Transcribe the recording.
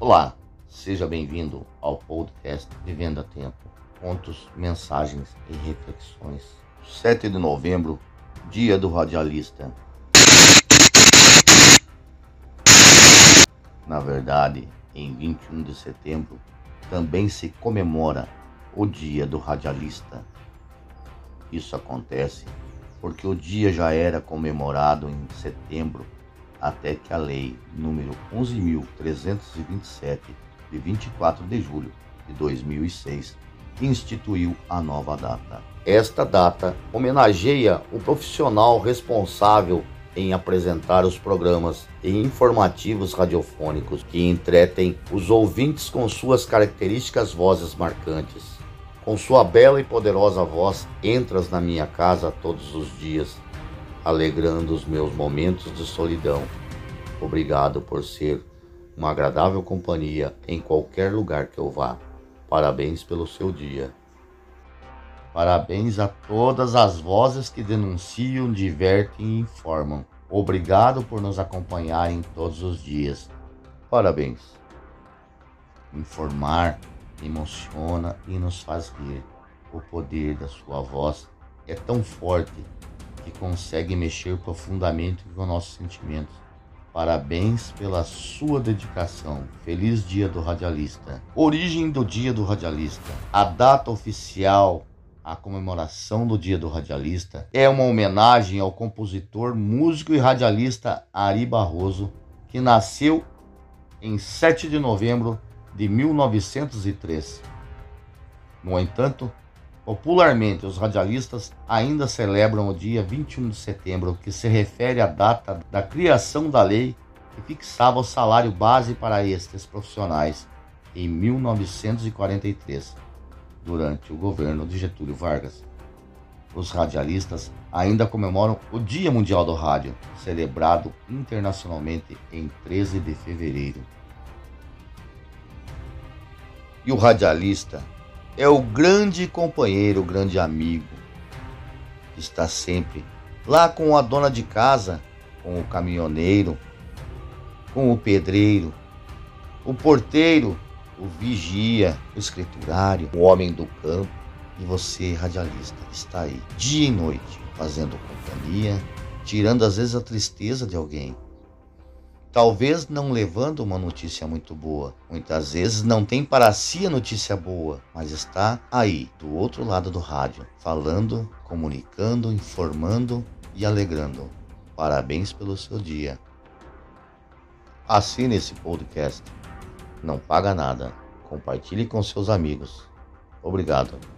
Olá, seja bem-vindo ao podcast Vivendo a Tempo. Contos, mensagens e reflexões. 7 de novembro, Dia do Radialista. Na verdade, em 21 de setembro, também se comemora o Dia do Radialista. Isso acontece porque o dia já era comemorado em setembro, até que a Lei número 11.327, de 24 de julho de 2006, instituiu a nova data. Esta data homenageia o profissional responsável em apresentar os programas e informativos radiofônicos que entretem os ouvintes com suas características vozes marcantes. Com sua bela e poderosa voz, entras na minha casa todos os dias, alegrando os meus momentos de solidão. Obrigado por ser uma agradável companhia em qualquer lugar que eu vá. Parabéns pelo seu dia. Parabéns a todas as vozes que denunciam, divertem e informam. Obrigado por nos acompanharem todos os dias. Parabéns. Informar emociona e nos faz rir. O poder da sua voz é tão forte que consegue mexer profundamente com nossos sentimentos. Parabéns pela sua dedicação. Feliz Dia do Radialista. Origem do Dia do Radialista. A data oficial a comemoração do Dia do Radialista é uma homenagem ao compositor, músico e radialista Ari Barroso, que nasceu em 7 de novembro de 1903. No entanto, popularmente os radialistas ainda celebram o dia 21 de setembro, que se refere à data da criação da lei que fixava o salário base para estes profissionais em 1943 durante o governo de Getúlio Vargas. Os radialistas ainda comemoram o Dia Mundial do Rádio, celebrado internacionalmente em 13 de fevereiro. E o radialista é o grande companheiro, o grande amigo, que está sempre lá com a dona de casa, com o caminhoneiro, com o pedreiro, o porteiro o vigia, o escriturário, o homem do campo. E você, radialista, está aí dia e noite fazendo companhia, tirando às vezes a tristeza de alguém. Talvez não levando uma notícia muito boa. Muitas vezes não tem para si a notícia boa, mas está aí, do outro lado do rádio, falando, comunicando, informando e alegrando. Parabéns pelo seu dia. Assine esse podcast não paga nada. Compartilhe com seus amigos. Obrigado.